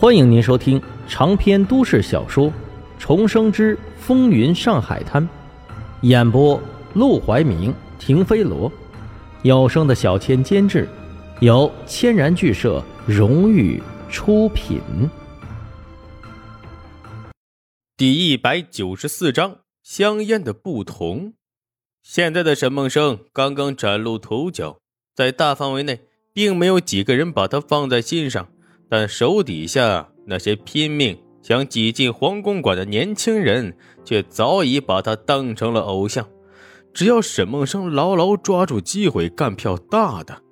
欢迎您收听长篇都市小说《重生之风云上海滩》，演播：陆怀明、停飞罗，有声的小千监制，由千然剧社荣誉出品。第一百九十四章：香烟的不同。现在的沈梦生刚刚崭露头角，在大范围内，并没有几个人把他放在心上。但手底下那些拼命想挤进黄公馆的年轻人，却早已把他当成了偶像。只要沈梦生牢牢抓住机会干票大的，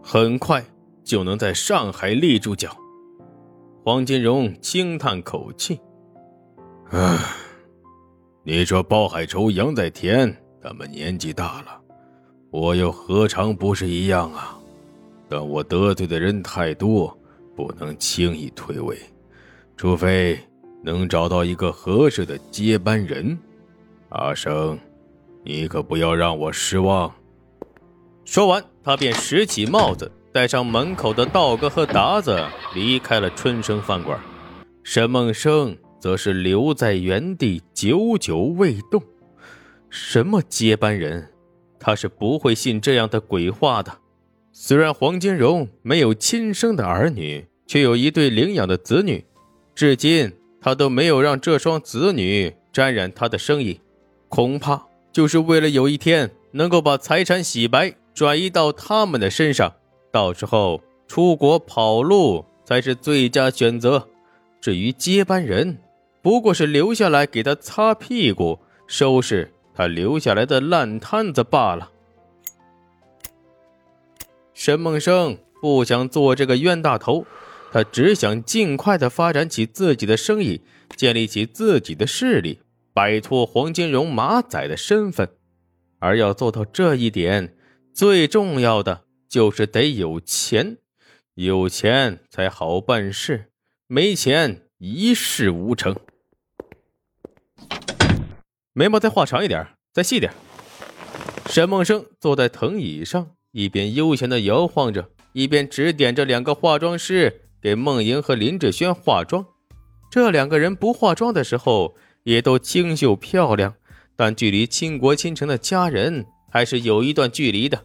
很快就能在上海立住脚。黄金荣轻叹口气：“唉，你说包海洲、杨在田他们年纪大了，我又何尝不是一样啊？但我得罪的人太多。”不能轻易退位，除非能找到一个合适的接班人。阿生，你可不要让我失望。说完，他便拾起帽子，带上门口的道哥和达子，离开了春生饭馆。沈梦生则是留在原地，久久未动。什么接班人？他是不会信这样的鬼话的。虽然黄金荣没有亲生的儿女，却有一对领养的子女，至今他都没有让这双子女沾染他的生意，恐怕就是为了有一天能够把财产洗白，转移到他们的身上，到时候出国跑路才是最佳选择。至于接班人，不过是留下来给他擦屁股、收拾他留下来的烂摊子罢了。沈梦生不想做这个冤大头，他只想尽快的发展起自己的生意，建立起自己的势力，摆脱黄金荣马仔的身份。而要做到这一点，最重要的就是得有钱，有钱才好办事，没钱一事无成。眉毛再画长一点，再细点。沈梦生坐在藤椅上。一边悠闲地摇晃着，一边指点着两个化妆师给梦莹和林志轩化妆。这两个人不化妆的时候也都清秀漂亮，但距离倾国倾城的佳人还是有一段距离的。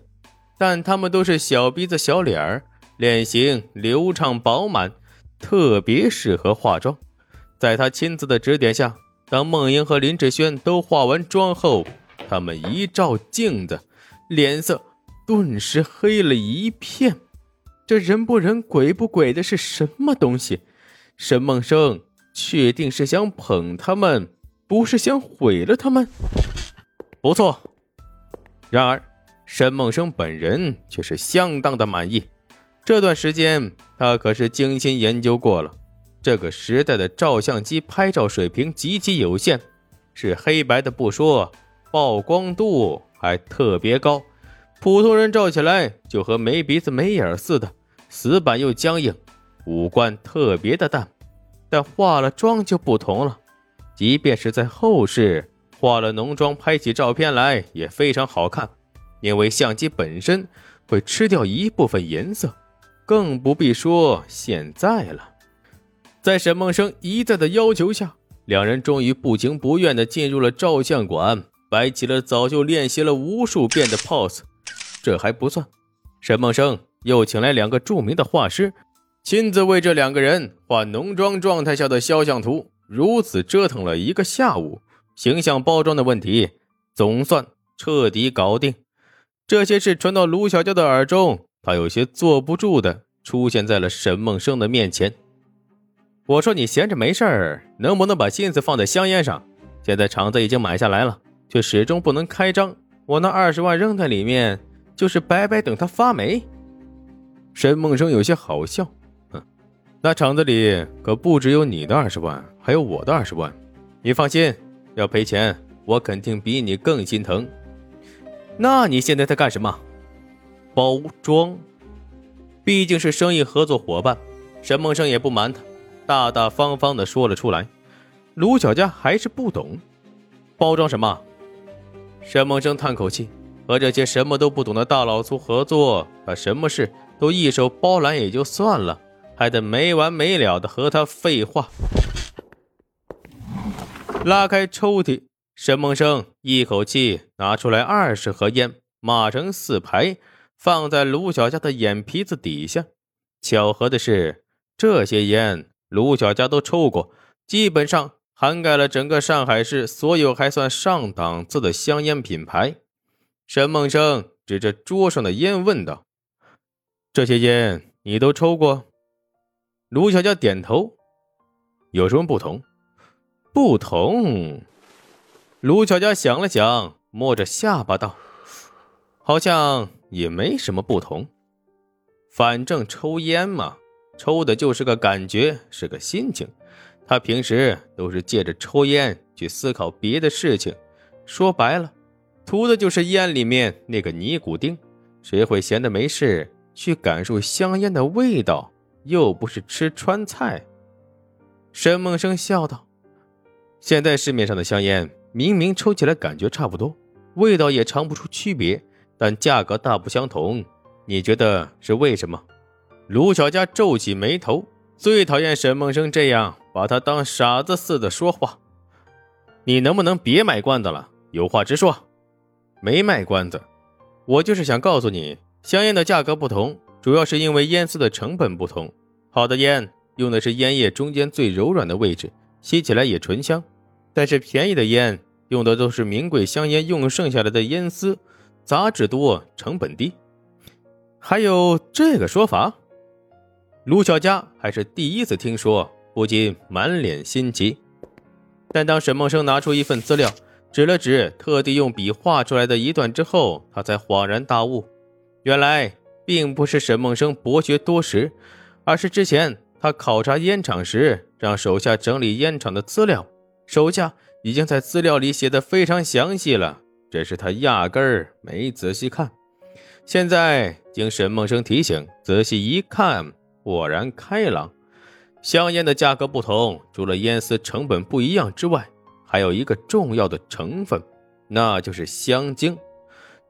但他们都是小鼻子小脸儿，脸型流畅饱满，特别适合化妆。在他亲自的指点下，当梦莹和林志轩都化完妆后，他们一照镜子，脸色。顿时黑了一片，这人不人鬼不鬼的是什么东西？沈梦生确定是想捧他们，不是想毁了他们？不错。然而，沈梦生本人却是相当的满意。这段时间，他可是精心研究过了。这个时代的照相机拍照水平极其有限，是黑白的不说，曝光度还特别高。普通人照起来就和没鼻子没眼似的，死板又僵硬，五官特别的淡。但化了妆就不同了，即便是在后世化了浓妆拍起照片来也非常好看，因为相机本身会吃掉一部分颜色，更不必说现在了。在沈梦生一再的要求下，两人终于不情不愿地进入了照相馆，摆起了早就练习了无数遍的 pose。这还不算，沈梦生又请来两个著名的画师，亲自为这两个人画浓妆状态下的肖像图。如此折腾了一个下午，形象包装的问题总算彻底搞定。这些事传到卢小娇的耳中，她有些坐不住的出现在了沈梦生的面前。我说你闲着没事儿，能不能把心思放在香烟上？现在厂子已经买下来了，却始终不能开张。我那二十万扔在里面。就是白白等他发霉。沈梦生有些好笑，哼，那厂子里可不只有你的二十万，还有我的二十万。你放心，要赔钱，我肯定比你更心疼。那你现在在干什么？包装，毕竟是生意合作伙伴，沈梦生也不瞒他，大大方方的说了出来。卢小佳还是不懂，包装什么？沈梦生叹口气。和这些什么都不懂的大老粗合作，把什么事都一手包揽也就算了，还得没完没了的和他废话。拉开抽屉，沈梦生一口气拿出来二十盒烟，码成四排，放在卢小佳的眼皮子底下。巧合的是，这些烟卢小佳都抽过，基本上涵盖了整个上海市所有还算上档次的香烟品牌。沈梦生指着桌上的烟问道：“这些烟你都抽过？”卢小佳点头。有什么不同？不同。卢小佳想了想，摸着下巴道：“好像也没什么不同。反正抽烟嘛，抽的就是个感觉，是个心情。他平时都是借着抽烟去思考别的事情。说白了，图的就是烟里面那个尼古丁。谁会闲的没事去感受香烟的味道？又不是吃川菜。”沈梦生笑道。现在市面上的香烟明明抽起来感觉差不多，味道也尝不出区别，但价格大不相同。你觉得是为什么？卢小佳皱起眉头，最讨厌沈梦生这样把他当傻子似的说话。你能不能别买罐子了？有话直说。没卖关子，我就是想告诉你，香烟的价格不同，主要是因为烟丝的成本不同。好的烟用的是烟叶中间最柔软的位置，吸起来也醇香。但是便宜的烟用的都是名贵香烟用剩下来的烟丝，杂质多，成本低。还有这个说法，卢小佳还是第一次听说，不禁满脸心急。但当沈梦生拿出一份资料，指了指特地用笔画出来的一段之后，他才恍然大悟，原来并不是沈梦生博学多识，而是之前他考察烟厂时让手下整理烟厂的资料。手下已经在资料里写的非常详细了，只是他压根儿没仔细看。现在经沈梦生提醒，仔细一看，豁然开朗。香烟的价格不同，除了烟丝成本不一样之外，还有一个重要的成分，那就是香精。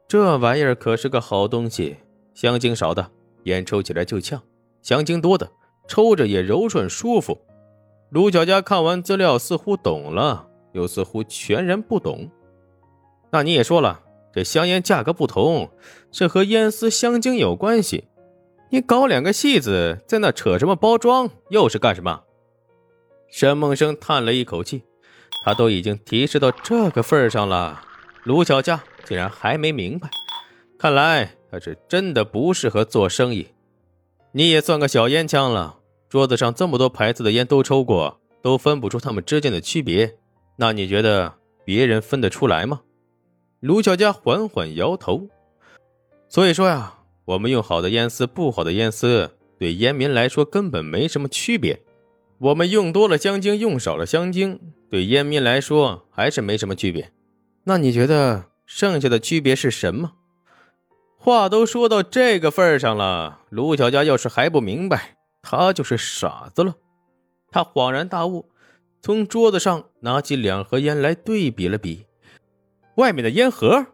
这玩意儿可是个好东西，香精少的烟抽起来就呛，香精多的抽着也柔顺舒服。卢小佳看完资料，似乎懂了，又似乎全然不懂。那你也说了，这香烟价格不同，是和烟丝香精有关系。你搞两个戏子，在那扯什么包装，又是干什么？沈梦生叹了一口气，他都已经提示到这个份上了，卢小佳竟然还没明白。看来他是真的不适合做生意。你也算个小烟枪了。桌子上这么多牌子的烟都抽过，都分不出它们之间的区别，那你觉得别人分得出来吗？卢小佳缓缓摇头。所以说呀，我们用好的烟丝，不好的烟丝，对烟民来说根本没什么区别。我们用多了香精，用少了香精，对烟民来说还是没什么区别。那你觉得剩下的区别是什么？话都说到这个份上了，卢小佳要是还不明白。他就是傻子了。他恍然大悟，从桌子上拿起两盒烟来对比了比，外面的烟盒